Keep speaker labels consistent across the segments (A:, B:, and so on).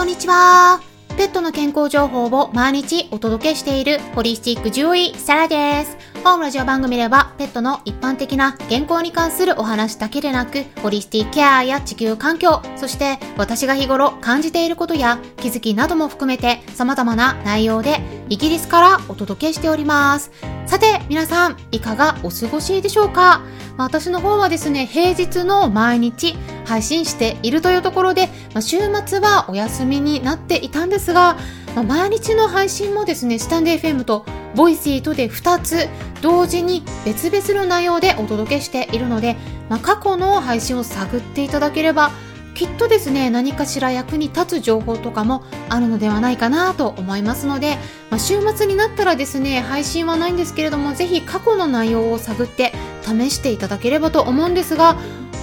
A: こんにちは。ペットの健康情報を毎日お届けしているホリスティック獣医サラです。本ラジオ番組ではペットの一般的な健康に関するお話だけでなく、ホリスティケアや地球環境、そして私が日頃感じていることや気づきなども含めて様々な内容でイギリスからお届けしております。さて、皆さん、いかがお過ごしでしょうか私の方はですね、平日の毎日配信しているというところで、ま週末はお休みになっていたんですが、ま毎日の配信もですね、 stand.fm と Voicy とで2つ同時に別々の内容でお届けしているので、まあ、過去の配信を探っていただければきっとですね何かしら役に立つ情報とかもあるのではないかなと思いますので、まあ、週末になったらですね配信はないんですけれどもぜひ過去の内容を探って試していただければと思うんですが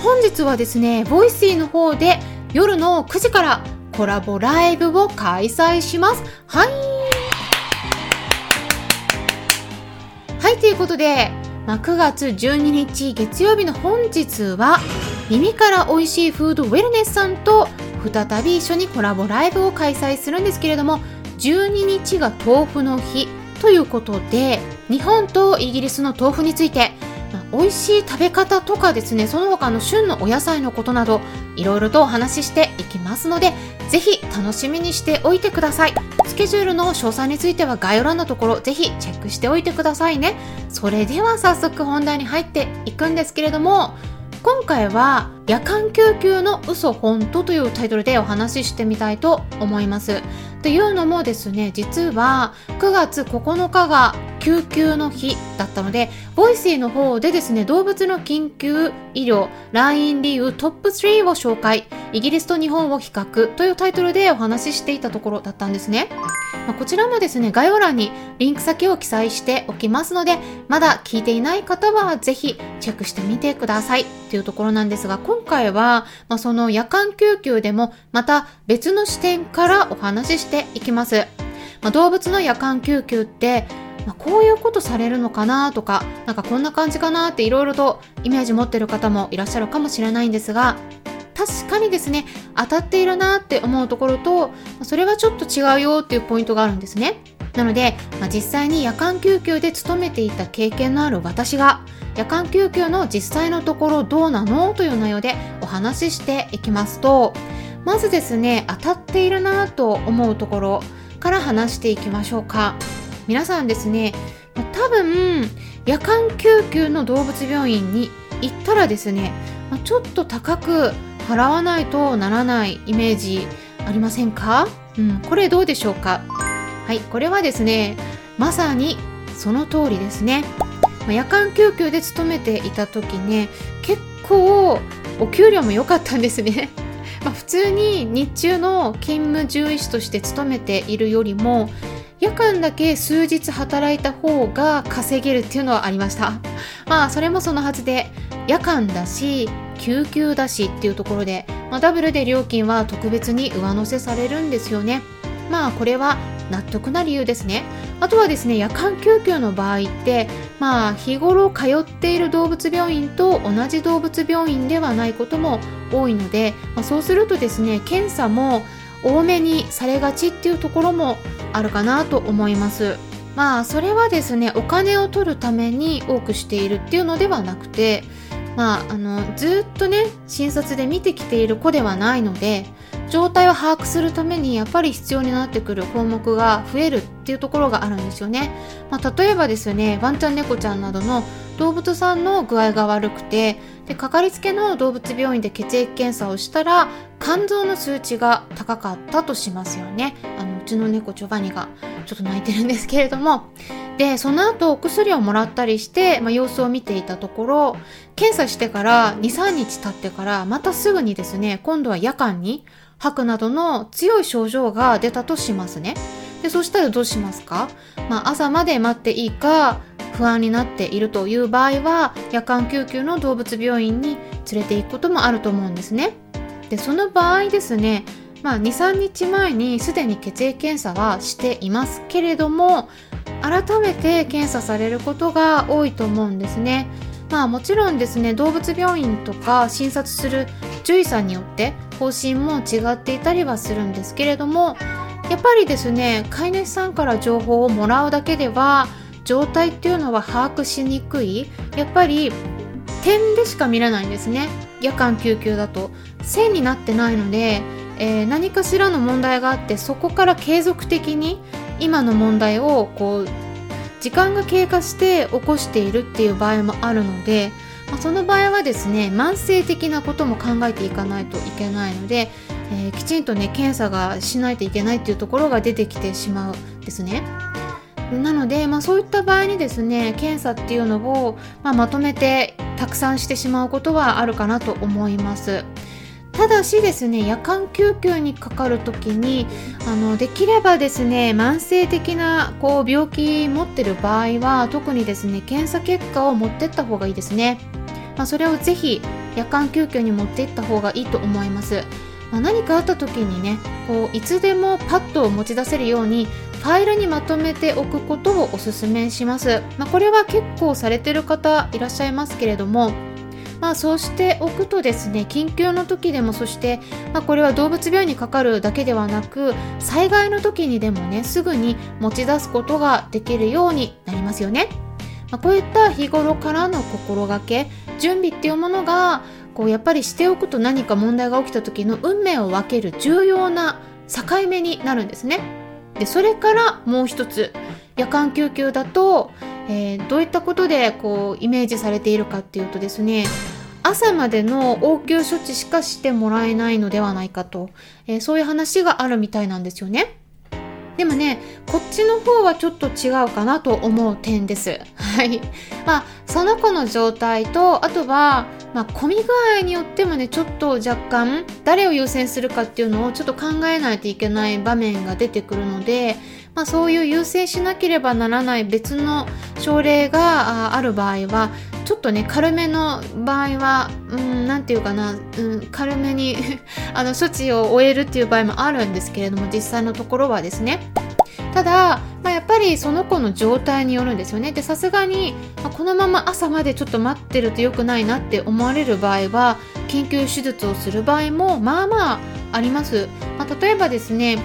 A: 本日はですね Voicy の方で夜の9時からコラボライブを開催します。はい。ということで、まあ、9月12日月曜日の本日は耳から美味しいフードウェルネスさんと再び一緒にコラボライブを開催するんですけれども12日が豆腐の日ということで日本とイギリスの豆腐について美味しい食べ方とかですねその他の旬のお野菜のことなどいろいろとお話ししていきますのでぜひ楽しみにしておいてください。スケジュールの詳細については概要欄のところぜひチェックしておいてくださいね。それでは早速本題に入っていくんですけれども今回は夜間救急の嘘本当というタイトルでお話ししてみたいと思います。というのもですね、実は9月9日が救急の日だったので、 Voicy の方でですね、動物の緊急医療、来院理由トップ3を紹介、イギリスと日本を比較というタイトルでお話ししていたところだったんですね。まあ、こちらもですね、概要欄にリンク先を記載しておきますので、まだ聞いていない方はぜひチェックしてみてくださいというところなんですが、今回は、まあ、その夜間救急でもまた別の視点からお話ししていきます。まあ、動物の夜間救急ってまあ、こういうことされるのかなとか、なんかこんな感じかなっていろいろとイメージ持ってる方もいらっしゃるかもしれないんですが、確かにですね、当たっているなって思うところと、それはちょっと違うよっていうポイントがあるんですね。なので、まあ、実際に夜間救急で勤めていた経験のある私が、夜間救急の実際のところどうなの？という内容でお話ししていきますと、まずですね、当たっているなと思うところから話していきましょうか。皆さんですね多分夜間救急の動物病院に行ったらですねちょっと高く払わないとならないイメージありませんか？うん、これどうでしょうか？はいこれはですねまさにその通りですね。夜間救急で勤めていた時ね結構お給料も良かったんですね。ま、普通に日中の勤務獣医師として勤めているよりも夜間だけ数日働いた方が稼げるっていうのはありました。まあそれもそのはずで夜間だし救急だしっていうところで、まあ、ダブルで料金は特別に上乗せされるんですよね。まあこれは納得な理由ですね。あとはですね夜間救急の場合ってまあ日頃通っている動物病院と同じ動物病院ではないことも多いので、まあ、そうするとですね検査も多めにされがちっていうところもあるかなと思います。まあそれはですねお金を取るために多くしているっていうのではなくてまああのずっとね診察で見てきている子ではないので状態を把握するためにやっぱり必要になってくる項目が増えるっていうところがあるんですよね。まあ、例えばですねワンちゃん猫ちゃんなどの動物さんの具合が悪くてでかかりつけの動物病院で血液検査をしたら肝臓の数値が高かったとしますよねあのうちの猫ジョバニがちょっと泣いてるんですけれどもでその後お薬をもらったりして、まあ、様子を見ていたところ検査してから23日経ってからまたすぐにですね今度は夜間に吐くなどの強い症状が出たとしますねでそしたらどうしますか、まあ、朝まで待っていいか不安になっているという場合は夜間救急の動物病院に連れて行くこともあると思うんですね。でその場合ですね、まあ、23日前にすでに血液検査はしていますけれども改めて検査されることが多いと思うんですね。まあもちろんですね動物病院とか診察する獣医さんによって方針も違っていたりはするんですけれどもやっぱりですね飼い主さんから情報をもらうだけでは状態っていうのは把握しにくい。やっぱり点でしか見れないんですね。夜間救急だと。線になってないので、えー、何かしらの問題があってそこから継続的に今の問題をこう時間が経過して起こしているっていう場合もあるので、まあ、その場合はですね慢性的なことも考えていかないといけないので、えー、きちんとね検査がしないといけないっていうところが出てきてしまうんですね。なので、まあ、そういった場合にですね検査っていうのを、まあ、まとめてたくさんしてしまうことはあるかなと思いますただしですね夜間救急にかかる時にあのできればですね慢性的なこう病気持ってる場合は特にですね検査結果を持ってった方がいいですね、まあ、それをぜひ夜間救急に持っていった方がいいと思います。まあ、何かあった時にねこういつでもパッと持ち出せるようにファイルにまとめておくことをおすすめします、まあ、これは結構されてる方いらっしゃいますけれどもまあそうしておくとですね緊急の時でもそして、まあ、これは動物病院にかかるだけではなく災害の時にでもねすぐに持ち出すことができるようになりますよね、まあ、こういった日頃からの心がけ準備っていうものがこうやっぱりしておくと何か問題が起きた時の運命を分ける重要な境目になるんですね。でそれからもう一つ夜間救急だと、えー、どういったことでこうイメージされているかっていうとですね朝までの応急処置しかしてもらえないのではないかと、えー、そういう話があるみたいなんですよね。でもね、こっちの方はちょっと違うかなと思う点です。はい。まあ、その子の状態と、あとは、まあ、混み具合によってもね、ちょっと若干、誰を優先するかっていうのをちょっと考えないといけない場面が出てくるので、まあ、そういう優先しなければならない別の症例がある場合は、ちょっとね、軽めの場合は、うん、ていうかな、うん、軽めに あの、処置を終えるっていう場合もあるんですけれども、実際のところはですね。ただ、まあ、やっぱりその子の状態によるんですよね。で、さすがに、まあ、このまま朝までちょっと待ってると良くないなって思われる場合は、緊急手術をする場合も、まあまああります。まあ、例えばですね、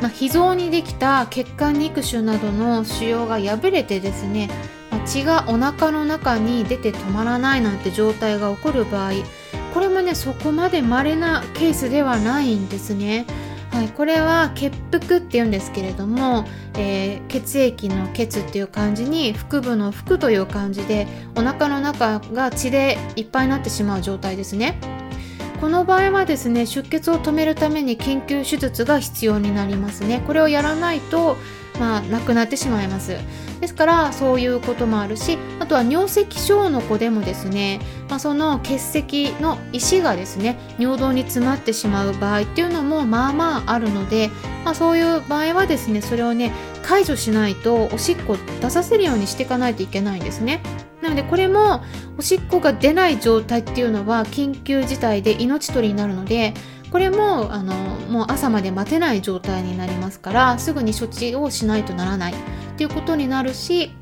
A: まあ、脾臓にできた血管肉腫などの腫瘍が破れてですね、まあ、血がお腹の中に出て止まらないなんて状態が起こる場合これもねそこまで稀なケースではないんですね。はい、これは血腹って言うんですけれども、えー、血液の血っていう感じに腹部の腹という感じでお腹の中が血でいっぱいになってしまう状態ですね。この場合はですね出血を止めるために緊急手術が必要になりますね。これをやらないとまあ、亡くなってしまいます。ですからそういうこともあるしあとは尿石症の子でもですね、まあ、その結石の石がですね尿道に詰まってしまう場合っていうのもまあまああるので、まあ、そういう場合はですねそれをね解除しないとおしっこ出させるようにしていかないといけないんですね。なのでこれもおしっこが出ない状態っていうのは緊急事態で命取りになるのでこれもあのもう朝まで待てない状態になりますからすぐに処置をしないとならない。っていうことになるし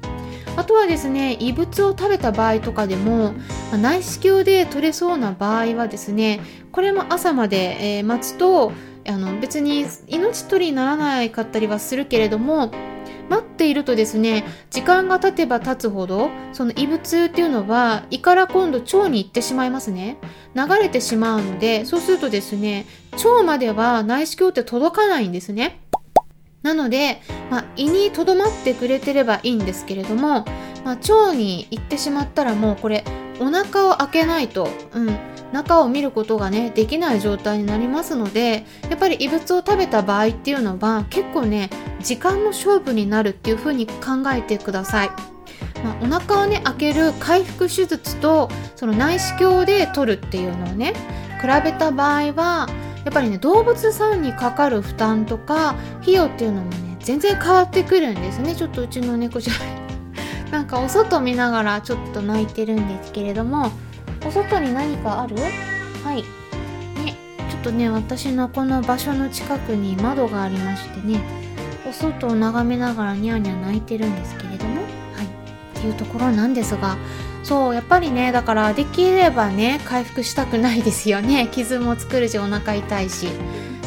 A: あとはですね異物を食べた場合とかでも内視鏡で取れそうな場合はですねこれも朝まで、えー、待つとあの別に命取りにならないかったりはするけれども待っているとですね時間が経てば経つほどその異物っていうのは胃から今度腸に行ってしまいますね。流れてしまうのでそうするとですね腸までは内視鏡って届かないんですね。なので、まあ、胃にとどまってくれてればいいんですけれども、まあ、腸に行ってしまったらもうこれお腹を開けないと、うん、中を見ることがねできない状態になりますのでやっぱり異物を食べた場合っていうのは結構ね時間の勝負になるっていう風に考えてください。まあ、お腹をね開ける回復手術とその内視鏡で取るっていうのをね比べた場合はやっぱりね動物さんにかかる負担とか費用っていうのもね全然変わってくるんですねちょっとうちの猫ちゃん なんかお外見ながらちょっと泣いてるんですけれどもお外に何かある？はい。ね、ちょっとね、私のこの場所の近くに窓がありましてね、お外を眺めながらニャーニャー泣いてるんですけれども、はい。っていうところなんですが、そうやっぱりねだからできればね回復したくないですよね 傷も作るしお腹痛いし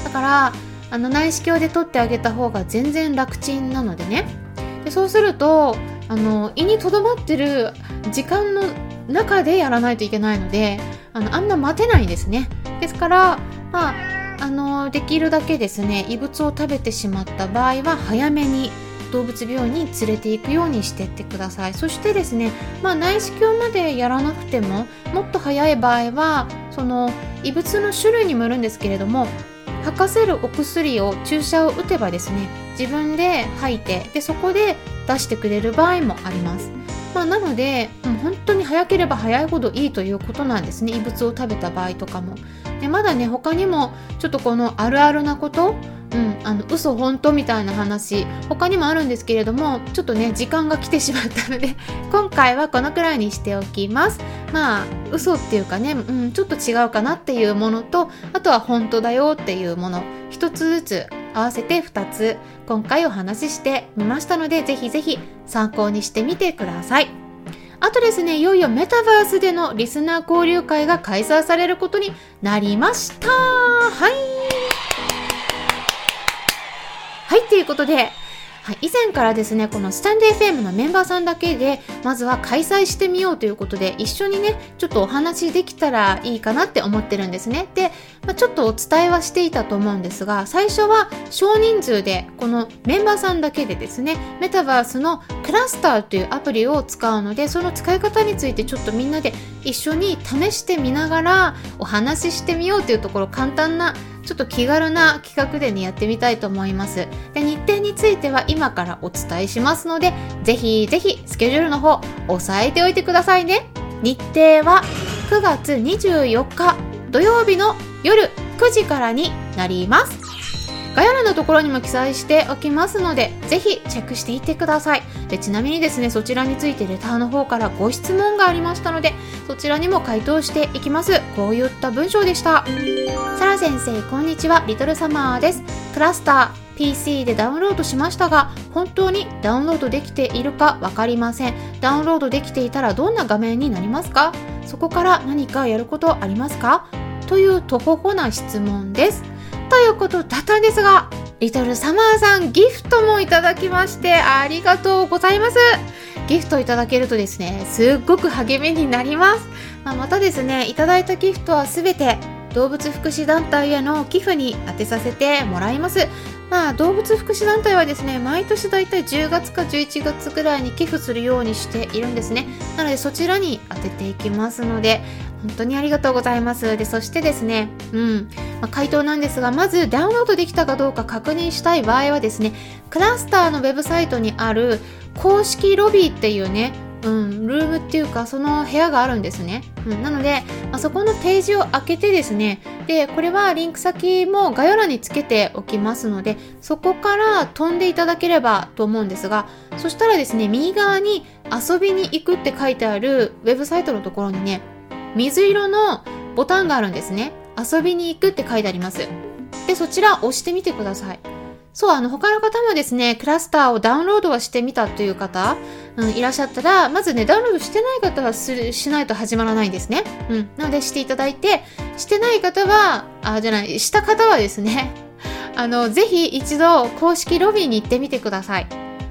A: だからあの内視鏡で取ってあげた方が全然楽ちんなのでねでそうするとあの胃にとどまってる時間の中でやらないといけないのであのあんな待てないんですねですからまああのできるだけですね異物を食べてしまった場合は早めに動物病院に連れて行くようにしてってくださいそしてですね、まあ、内視鏡までやらなくてももっと早い場合はその異物の種類にもよるんですけれども吐かせるお薬を注射を打てばですね自分で吐いてでそこで出してくれる場合もあります。まあ、なので、うん、本当に早ければ早いほどいいということなんですね異物を食べた場合とかも。でまだね他にもちょっとこのあるあるなことうん、あの嘘本当みたいな話他にもあるんですけれどもちょっとね時間が来てしまったので 今回はこのくらいにしておきますまあ嘘っていうかね、うん、ちょっと違うかなっていうものとあとは本当だよっていうもの一つずつ合わせて2つ今回お話ししてみましたのでぜひぜひ参考にしてみてください。あとですねいよいよメタバースでのリスナー交流会が開催されることになりました。はい。はい、ということで、はい、以前からですね、このスタンデー FM のメンバーさんだけで、まずは開催してみようということで、一緒にね、ちょっとお話できたらいいかなって思ってるんですね。で、まあ、ちょっとお伝えはしていたと思うんですが、最初は少人数で、このメンバーさんだけでですね、メタバースのクラスターというアプリを使うので、その使い方についてちょっとみんなで一緒に試してみながらお話ししてみようというところ、簡単なちょっと気軽な企画でね、やってみたいと思います。で、日程については今からお伝えしますので、ぜひぜひスケジュールの方、押さえておいてくださいね。日程は9月24日土曜日の夜9時からになります。概要欄のところにも記載しておきますので、ぜひチェックしていってください。でちなみにですね、そちらについてレターの方からご質問がありましたので、そちらにも回答していきます。こういった文章でした。サラ先生、こんにちは。リトルサマーです。クラスター、PC でダウンロードしましたが、本当にダウンロードできているかわかりません。ダウンロードできていたらどんな画面になりますか？そこから何かやることありますか？というとほほな質問です。ということだったんですが、リトルサマーさんギフトもいただきましてありがとうございます。ギフトいただけるとですね、すっごく励みになります。まあ、またですね、いただいたギフトはすべて動物福祉団体への寄付に充てさせてもらいます。まあ、動物福祉団体はですね、毎年だいたい10月か11月ぐらいに寄付するようにしているんですね。なのでそちらに当てていきますので、本当にありがとうございます。で、そしてですね、うん、まあ、回答なんですが、まずダウンロードできたかどうか確認したい場合はですね、クラスターのウェブサイトにある公式ロビーっていうね、うん、ルームっていうかその部屋があるんですね。うん、なので、まあ、そこのページを開けてですね、で、これはリンク先も概要欄につけておきますので、そこから飛んでいただければと思うんですが、そしたらですね、右側に遊びに行くって書いてあるウェブサイトのところにね、水色のボタンがあるんですね。遊びに行くって書いてあります。で、そちら押してみてください。そう、あの、他の方もですね、クラスターをダウンロードはしてみたという方、うん、いらっしゃったら、まずね、ダウンロードしてない方はするしないと始まらないんですね。うん。なので、していただいて、してない方は、あ、じゃない、した方はですね、あの、ぜひ一度公式ロビーに行ってみてください。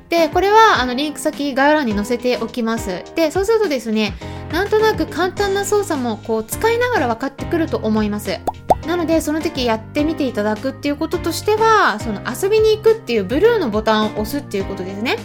A: で、これは、あの、リンク先概要欄に載せておきます。で、そうするとですね、なんとなく簡単な操作もこう使いながら分かってくると思います。なのでその時やってみていただくっていうこととしてはその遊びに行くっていうブルーのボタンを押すっていうことですね。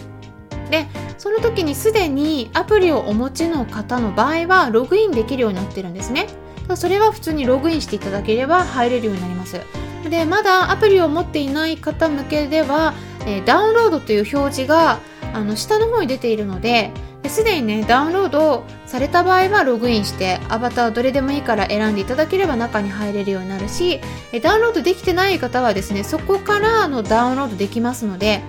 A: でその時にすでにアプリをお持ちの方の場合はログインできるようになってるんですね。それは普通にログインしていただければ入れるようになります。でまだアプリを持っていない方向けでは、えー、ダウンロードという表示があの下の方に出ているのですでにねダウンロードされた場合はログインしてアバターどれでもいいから選んでいただければ中に入れるようになるしダウンロードできてない方はですねそこからのダウンロードできますので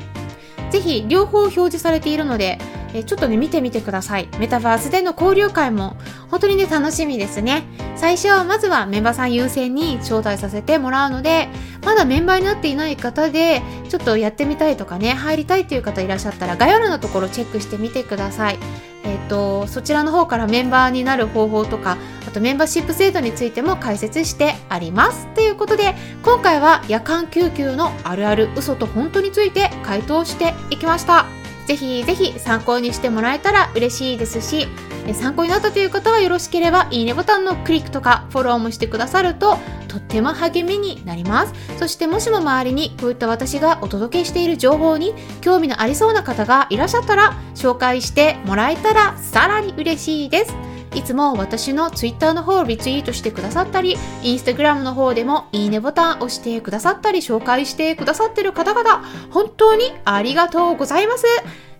A: ぜひ両方表示されているのでえちょっとね見てみてください。メタバースでの交流会も本当にね楽しみですね。最初はまずはメンバーさん優先に招待させてもらうのでまだメンバーになっていない方でちょっとやってみたいとかね入りたいっていう方いらっしゃったら概要欄のところチェックしてみてください。えっ、と、そちらの方からメンバーになる方法とか、あとメンバーシップ制度についても解説してあります。ということで、今回は夜間救急のあるある嘘と本当について回答していきました。ぜひぜひ参考にしてもらえたら嬉しいですし、参考になったという方はよろしければいいねボタンのクリックとかフォローもしてくださるととっても励みになります。そしてもしも周りにこういった私がお届けしている情報に興味のありそうな方がいらっしゃったら紹介してもらえたらさらに嬉しいです。いつも私の Twitter の方をリツイートしてくださったり、Instagram の方でもいいねボタン押してくださったり、紹介してくださってる方々、本当にありがとうございます。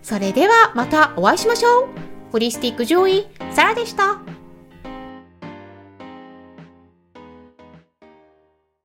A: それではまたお会いしましょう。ホリスティック上位、サラでした。